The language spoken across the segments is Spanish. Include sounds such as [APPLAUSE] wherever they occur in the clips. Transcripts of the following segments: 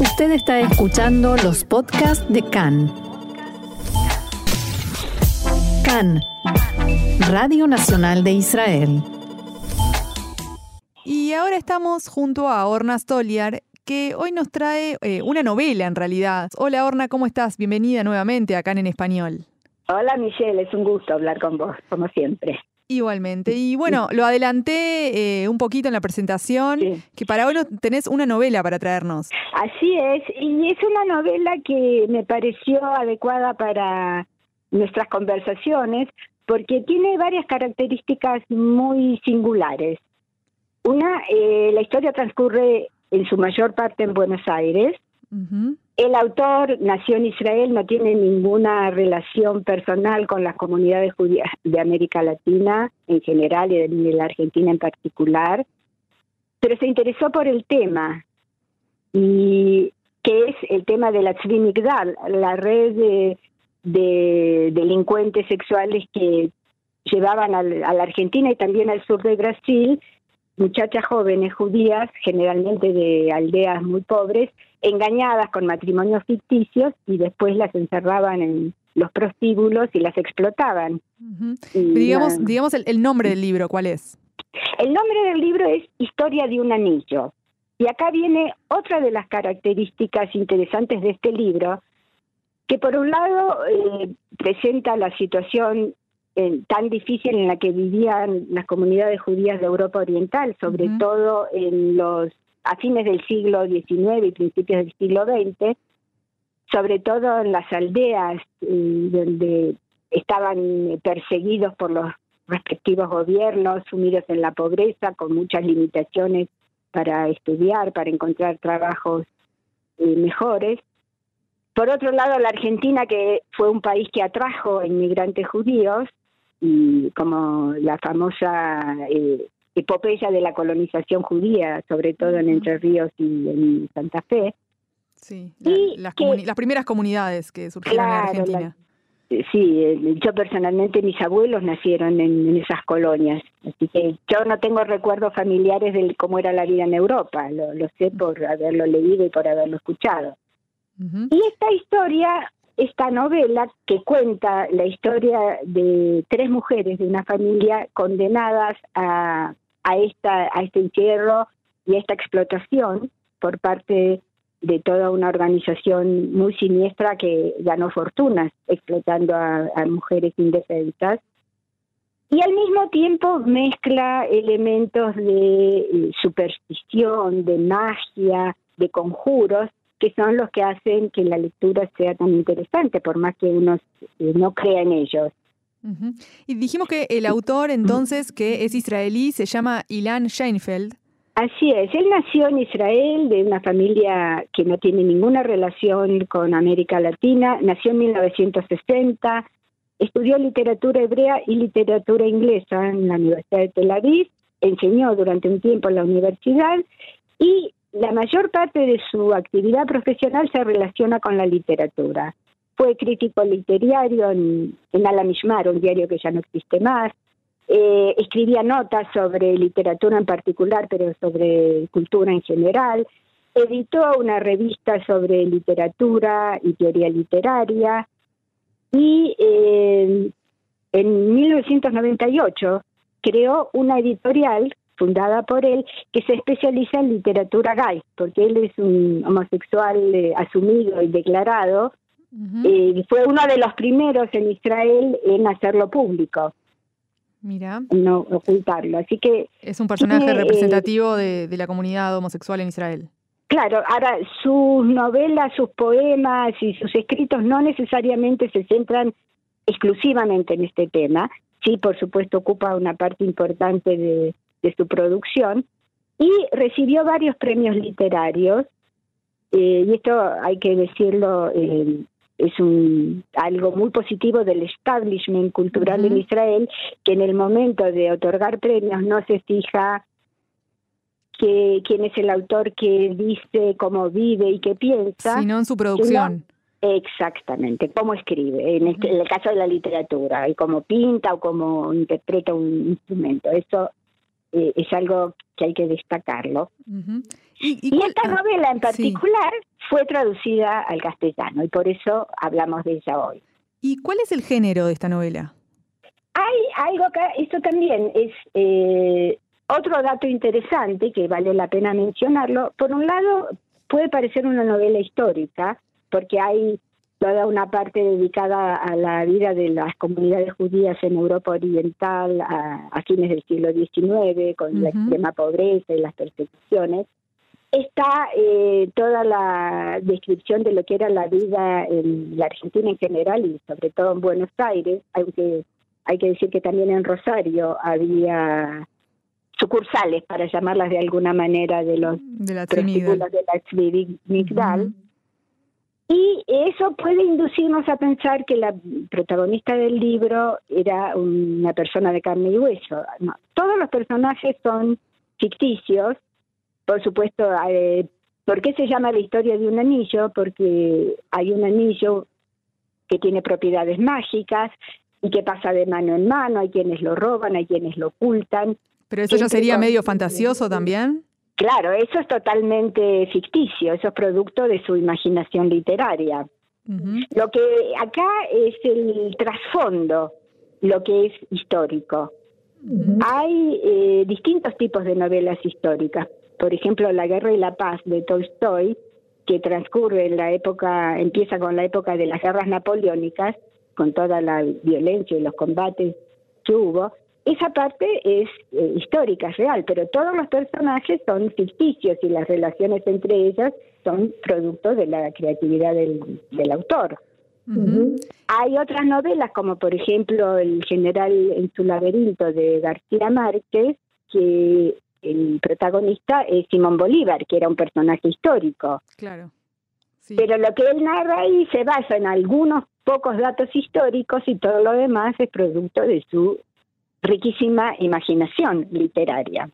Usted está escuchando los podcasts de CAN. CAN, Radio Nacional de Israel. Y ahora estamos junto a Orna Stoliar, que hoy nos trae eh, una novela en realidad. Hola Orna, ¿cómo estás? Bienvenida nuevamente a CAN en español. Hola Michelle, es un gusto hablar con vos, como siempre. Igualmente. Y bueno, lo adelanté eh, un poquito en la presentación, que para hoy tenés una novela para traernos. Así es, y es una novela que me pareció adecuada para nuestras conversaciones, porque tiene varias características muy singulares. Una, eh, la historia transcurre en su mayor parte en Buenos Aires, el autor nació en Israel, no tiene ninguna relación personal con las comunidades judías de América Latina en general y de la Argentina en particular, pero se interesó por el tema, y que es el tema de la Tzvi la red de, delincuentes sexuales que llevaban a la Argentina y también al sur de Brasil muchachas jóvenes judías, generalmente de aldeas muy pobres, engañadas con matrimonios ficticios y después las encerraban en los prostíbulos y las explotaban. digamos, digamos el, nombre del libro, ¿cuál es? El nombre del libro es Historia de un anillo. Y acá viene otra de las características interesantes de este libro, que por un lado eh, presenta la situación tan difícil en la que vivían las comunidades judías de Europa Oriental, sobre todo en los a fines del siglo XIX y principios del siglo XX, sobre todo en las aldeas eh, donde estaban perseguidos por los respectivos gobiernos, sumidos en la pobreza, con muchas limitaciones para estudiar, para encontrar trabajos eh, mejores. Por otro lado, la Argentina, que fue un país que atrajo inmigrantes judíos, y como la famosa eh, epopeya de la colonización judía, sobre todo en Entre Ríos y en Santa Fe. Sí, las, primeras comunidades que surgieron en Argentina. sí, eh, yo personalmente, mis abuelos nacieron en, esas colonias, así que yo no tengo recuerdos familiares de cómo era la vida en Europa, lo, sé por haberlo leído y por haberlo escuchado. Y esta historia esta novela que cuenta la historia de tres mujeres de una familia condenadas a, este encierro y a esta explotación por parte de toda una organización muy siniestra que ganó fortunas explotando a, a mujeres indefensas. Y al mismo tiempo mezcla elementos de eh, superstición, de magia, de conjuros, que son los que hacen que la lectura sea tan interesante, por más que uno eh, no crea en ellos. Y dijimos que el autor entonces, que es israelí, se llama Ilan Scheinfeld. Así es, él nació en Israel de una familia que no tiene ninguna relación con América Latina, nació en 1960, estudió literatura hebrea y literatura inglesa en la Universidad de Tel Aviv, enseñó durante un tiempo en la universidad y la mayor parte de su actividad profesional se relaciona con la literatura. Fue crítico literario en, en Alamishmar, un diario que ya no existe más. Eh, escribía notas sobre literatura en particular, pero sobre cultura en general. Editó una revista sobre literatura y teoría literaria. Y eh, en 1998 creó una editorial fundada por él, que se especializa en literatura gay, porque él es un homosexual eh, asumido y declarado, y eh, fue uno de los primeros en Israel en hacerlo público. Mira. No ocultarlo. Así que. Es un personaje eh, representativo de, de la comunidad homosexual en Israel. Claro, ahora sus novelas, sus poemas y sus escritos no necesariamente se centran exclusivamente en este tema. Sí, por supuesto, ocupa una parte importante de, de su producción y recibió varios premios literarios eh, y esto hay que decirlo eh, es un algo muy positivo del establishment cultural en Israel que en el momento de otorgar premios no se fija que quién es el autor que dice cómo vive y qué piensa sino en su producción. Exactamente, cómo escribe, en, este, en, el caso de la literatura, y cómo pinta o cómo interpreta un instrumento. Eso eh, es algo que hay que destacarlo. Y, esta ah, novela en particular fue traducida al castellano y por eso hablamos de ella hoy. ¿Y cuál es el género de esta novela? Hay algo acá, esto también es eh, otro dato interesante que vale la pena mencionarlo. Por un lado, puede parecer una novela histórica, porque hay toda una parte dedicada a la vida de las comunidades judías en Europa Oriental a, fines del siglo XIX, con la extrema pobreza y las persecuciones. Está eh, toda la descripción de lo que era la vida en la Argentina en general y sobre todo en Buenos Aires, aunque hay que decir que también en Rosario había sucursales, para llamarlas de alguna manera, de los de la Migdal. Y eso puede inducirnos a pensar que la protagonista del libro era una persona de carne y hueso. todos los personajes son ficticios. Por supuesto, eh, ¿por qué se llama la historia de un anillo? Porque hay un anillo que tiene propiedades mágicas y que pasa de mano en mano. Hay quienes lo roban, hay quienes lo ocultan. Pero eso ya sería medio fantasioso también. Claro, eso es totalmente ficticio, eso es producto de su imaginación literaria. Lo que acá es el trasfondo, lo que es histórico. Hay eh, distintos tipos de novelas históricas. Por ejemplo, La Guerra y la Paz de Tolstoy, que transcurre en la época, empieza con la época de las guerras napoleónicas, con toda la violencia y los combates que hubo, esa parte es eh, histórica, es real, pero todos los personajes son ficticios y las relaciones entre ellas son producto de la creatividad del, autor. Hay otras novelas, como por ejemplo El general en su laberinto de García Márquez, que el protagonista es Simón Bolívar, que era un personaje histórico. Claro. Pero lo que él narra ahí se basa en algunos pocos datos históricos y todo lo demás es producto de su riquísima imaginación literaria.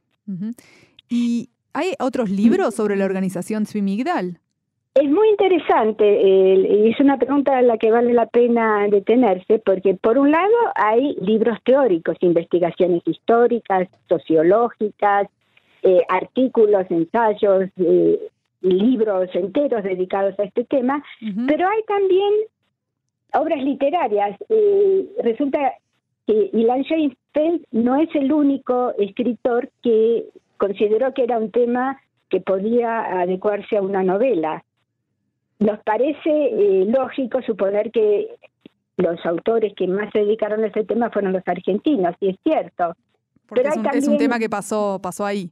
¿Y hay otros libros sobre la organización Zwimigdal? Es muy interesante y es una pregunta a la que vale la pena detenerse porque por un lado hay libros teóricos, investigaciones históricas, sociológicas, eh, artículos, ensayos, eh, libros enteros dedicados a este tema, pero hay también obras literarias. Eh, resulta que Ilan Sheinfeld no es el único escritor que consideró que era un tema que podía adecuarse a una novela. Nos parece eh, lógico suponer que los autores que más se dedicaron a ese tema fueron los argentinos, y es cierto. Porque Pero es, un, tema que pasó, pasó ahí.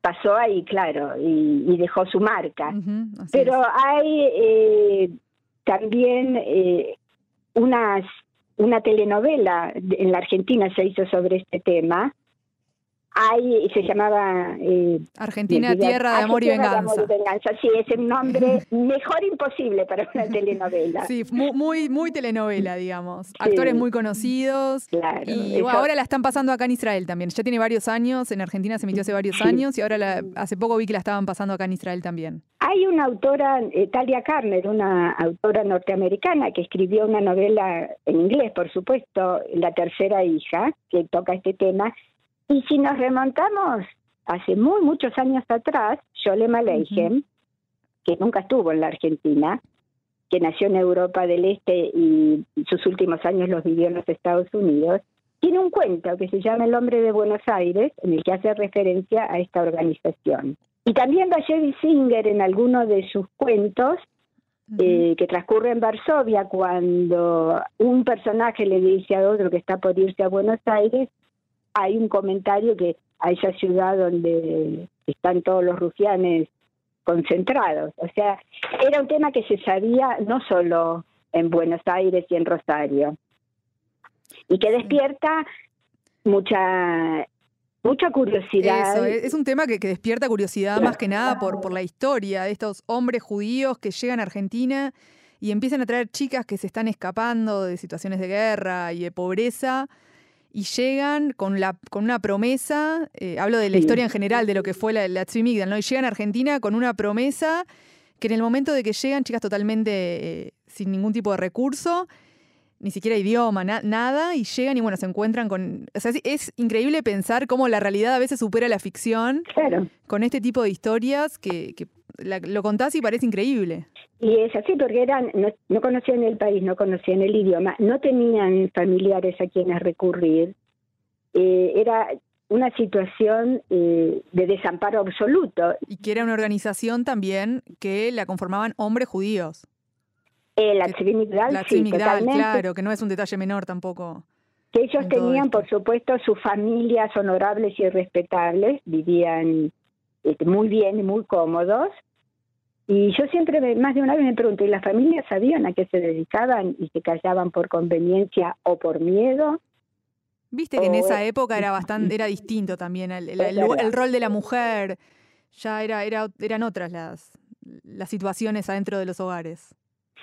Pasó ahí, claro, y, dejó su marca. Pero hay eh, también eh, unas una telenovela en la Argentina se hizo sobre este tema. Hay, se llamaba eh, Argentina Tierra de Amor y Venganza. Sí, es el nombre [LAUGHS] mejor imposible para una telenovela. Sí, muy, muy, telenovela, digamos. Actores muy conocidos. Claro. Y ahora la están pasando acá en Israel también. Ya tiene varios años, en Argentina se emitió hace varios años y ahora hace poco vi que la estaban pasando acá en Israel también. Hay una autora, eh, Talia Carner, una autora norteamericana que escribió una novela en inglés, por supuesto, La tercera hija, que toca este tema. Y si nos remontamos hace muy muchos años atrás, Yolema Aleichem, que nunca estuvo en la Argentina, que nació en Europa del Este y sus últimos años los vivió en los Estados Unidos, tiene un cuento que se llama El hombre de Buenos Aires, en el que hace referencia a esta organización. Y también Valle Singer en alguno de sus cuentos, eh, que transcurre en Varsovia, cuando un personaje le dice a otro que está por irse a Buenos Aires, hay un comentario que a esa ciudad donde están todos los rufianes concentrados. O sea, era un tema que se sabía no solo en Buenos Aires y en Rosario, y que despierta mucha mucha curiosidad. es un tema que, despierta curiosidad más que nada por, por la historia de estos hombres judíos que llegan a Argentina y empiezan a traer chicas que se están escapando de situaciones de guerra y de pobreza y llegan con, la, con una promesa, eh, hablo de la historia en general, de lo que fue la, la ¿no? Y llegan a Argentina con una promesa que en el momento de que llegan, chicas totalmente eh, sin ningún tipo de recurso, ni siquiera idioma, nada, y llegan y bueno, se encuentran con... O sea, es, increíble pensar cómo la realidad a veces supera la ficción claro. con este tipo de historias que, lo contás y parece increíble. Y es así porque eran no, no conocían el país, no conocían el idioma, no tenían familiares a quienes recurrir. Eh, era una situación eh, de desamparo absoluto. Y que era una organización también que la conformaban hombres judíos. Eh, la sí, totalmente. claro, que no es un detalle menor tampoco. Que ellos tenían, por supuesto, sus familias honorables y respetables, vivían este, muy bien y muy cómodos. Y yo siempre, me- más de una vez me pregunto, ¿y las familias sabían a qué se dedicaban y se callaban por conveniencia o por miedo? Viste que en esa es- época era bastante, era distinto también el, el- el- el rol de la mujer. Ya era, era, eran otras las, las situaciones adentro de los hogares.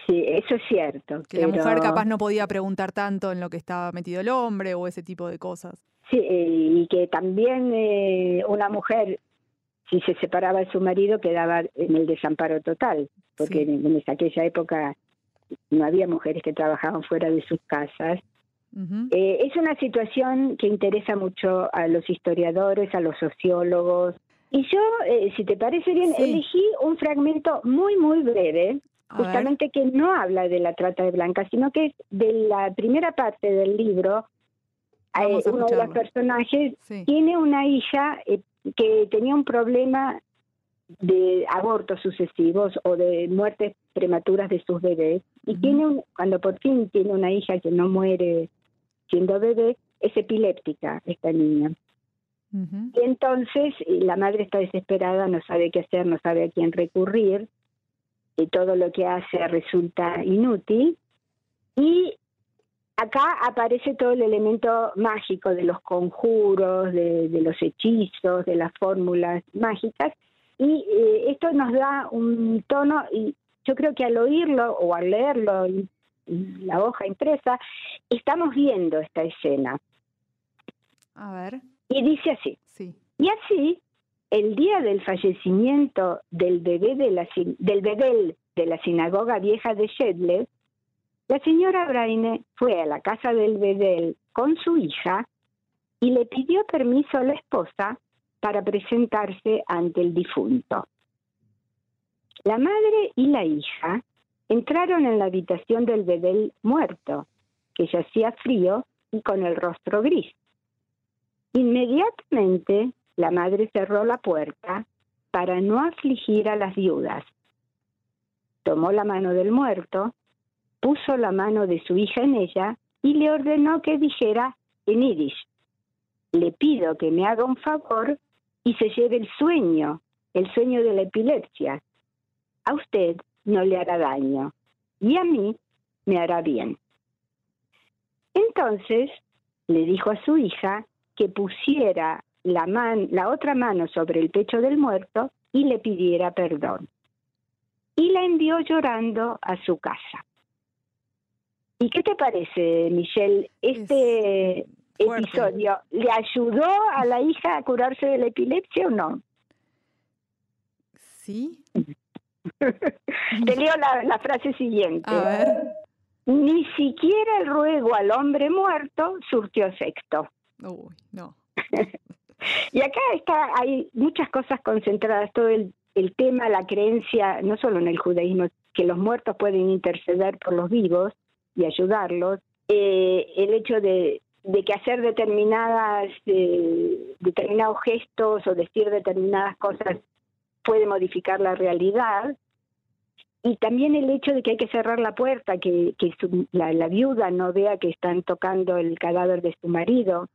Sí, eso es cierto. Que la mujer capaz no podía preguntar tanto en lo que estaba metido el hombre o ese tipo de cosas. Sí, eh, y que también eh, una mujer, si se separaba de su marido, quedaba en el desamparo total, porque Sí. en, en aquella época no había mujeres que trabajaban fuera de sus casas. Eh, es una situación que interesa mucho a los historiadores, a los sociólogos. Y yo, eh, si te parece bien, Sí. elegí un fragmento muy, muy breve. Justamente que no habla de la trata de blancas, sino que es de la primera parte del libro. eh, uno de los personajes Sí. tiene una hija eh, que tenía un problema de abortos sucesivos o de muertes prematuras de sus bebés y tiene un- cuando por fin tiene una hija que no muere siendo bebé es epiléptica esta niña y entonces la madre está desesperada no sabe qué hacer no sabe a quién recurrir y todo lo que hace resulta inútil y acá aparece todo el elemento mágico de los conjuros, de, de los hechizos, de las fórmulas mágicas, y eh, esto nos da un tono, y yo creo que al oírlo o al leerlo en en la hoja impresa, estamos viendo esta escena. A ver, Y dice así, sí. y así, el día del fallecimiento del bebé de la, del de la sinagoga vieja de Shedler, la señora Braine fue a la casa del Bedel con su hija y le pidió permiso a la esposa para presentarse ante el difunto. La madre y la hija entraron en la habitación del Bedel muerto, que yacía frío y con el rostro gris. Inmediatamente la madre cerró la puerta para no afligir a las viudas. Tomó la mano del muerto, puso la mano de su hija en ella y le ordenó que dijera en yiddish, le pido que me haga un favor y se lleve el sueño, el sueño de la epilepsia. A usted no le hará daño y a mí me hará bien. Entonces le dijo a su hija que pusiera la, man- la otra mano sobre el pecho del muerto y le pidiera perdón. Y la envió llorando a su casa. ¿Y qué te parece, Michelle? Este episodio le ayudó a la hija a curarse de la epilepsia o no? ¿Sí? [LAUGHS] Te leo la, la frase siguiente. A ver. Ni siquiera el ruego al hombre muerto surtió efecto. Uy, no. [LAUGHS] [LAUGHS] Y acá está, hay muchas cosas concentradas, todo el, tema, la creencia, no solo en el judaísmo, que los muertos pueden interceder por los vivos y ayudarlos, eh, el hecho de, que hacer determinadas, eh, determinados gestos o decir determinadas cosas puede modificar la realidad, y también el hecho de que hay que cerrar la puerta, que, su- la viuda no vea que están tocando el cadáver de su marido,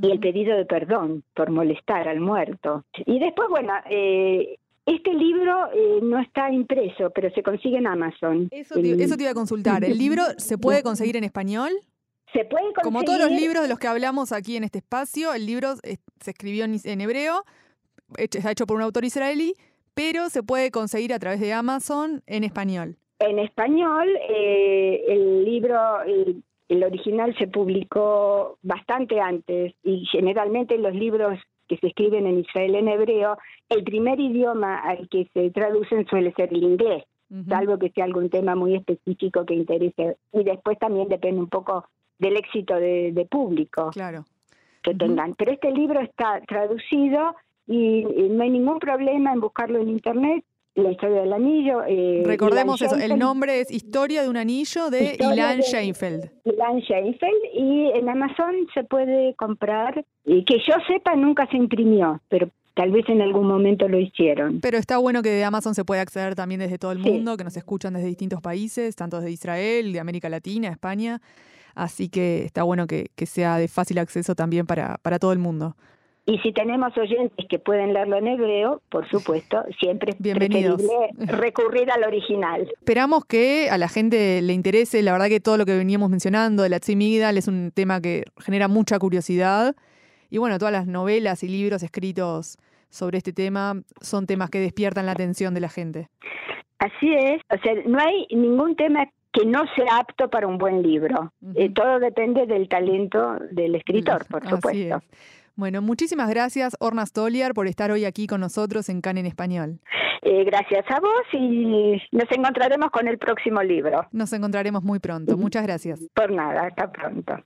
y el pedido de perdón por molestar al muerto. Y después, bueno, eh, este libro eh, no está impreso, pero se consigue en Amazon. Eso te, El- eso te iba a consultar. ¿El libro [LAUGHS] se puede conseguir en español? se puede conseguir. Como todos los libros de los que hablamos aquí en este espacio, el libro es- se escribió en, en hebreo, hecho- está hecho por un autor israelí, pero se puede conseguir a través de Amazon en español. En español, eh, el libro, el, el original se publicó bastante antes y generalmente los libros que se escriben en Israel en hebreo, el primer idioma al que se traducen suele ser el inglés. Salvo que sea algún tema muy específico que interese. Y después también depende un poco del éxito de, de público Claro. que tengan. Pero este libro está traducido y, y no hay ningún problema en buscarlo en Internet. La historia del anillo. Eh, Recordemos eso, el nombre es Historia de un anillo de Ilan Sheinfeld. Ilan Sheinfeld y en Amazon se puede comprar, y que yo sepa nunca se imprimió, pero tal vez en algún momento lo hicieron. Pero está bueno que de Amazon se puede acceder también desde todo el mundo, que nos escuchan desde distintos países, tanto desde Israel, de América Latina, España. Así que está bueno que, que sea de fácil acceso también para, para todo el mundo. Y si tenemos oyentes que pueden leerlo en hebreo, por supuesto, siempre es preferible recurrir al original. Esperamos que a la gente le interese, la verdad que todo lo que veníamos mencionando de la Tzimigdal es un tema que genera mucha curiosidad. Y bueno, todas las novelas y libros escritos sobre este tema son temas que despiertan la atención de la gente. Así es, o sea, no hay ningún tema que no sea apto para un buen libro. Eh, todo depende del talento del escritor, por supuesto. Bueno, muchísimas gracias, Orna Stoliar, por estar hoy aquí con nosotros en CAN en Español. Eh, gracias a vos y nos encontraremos con el próximo libro. Nos encontraremos muy pronto. Muchas gracias. Por nada, hasta pronto.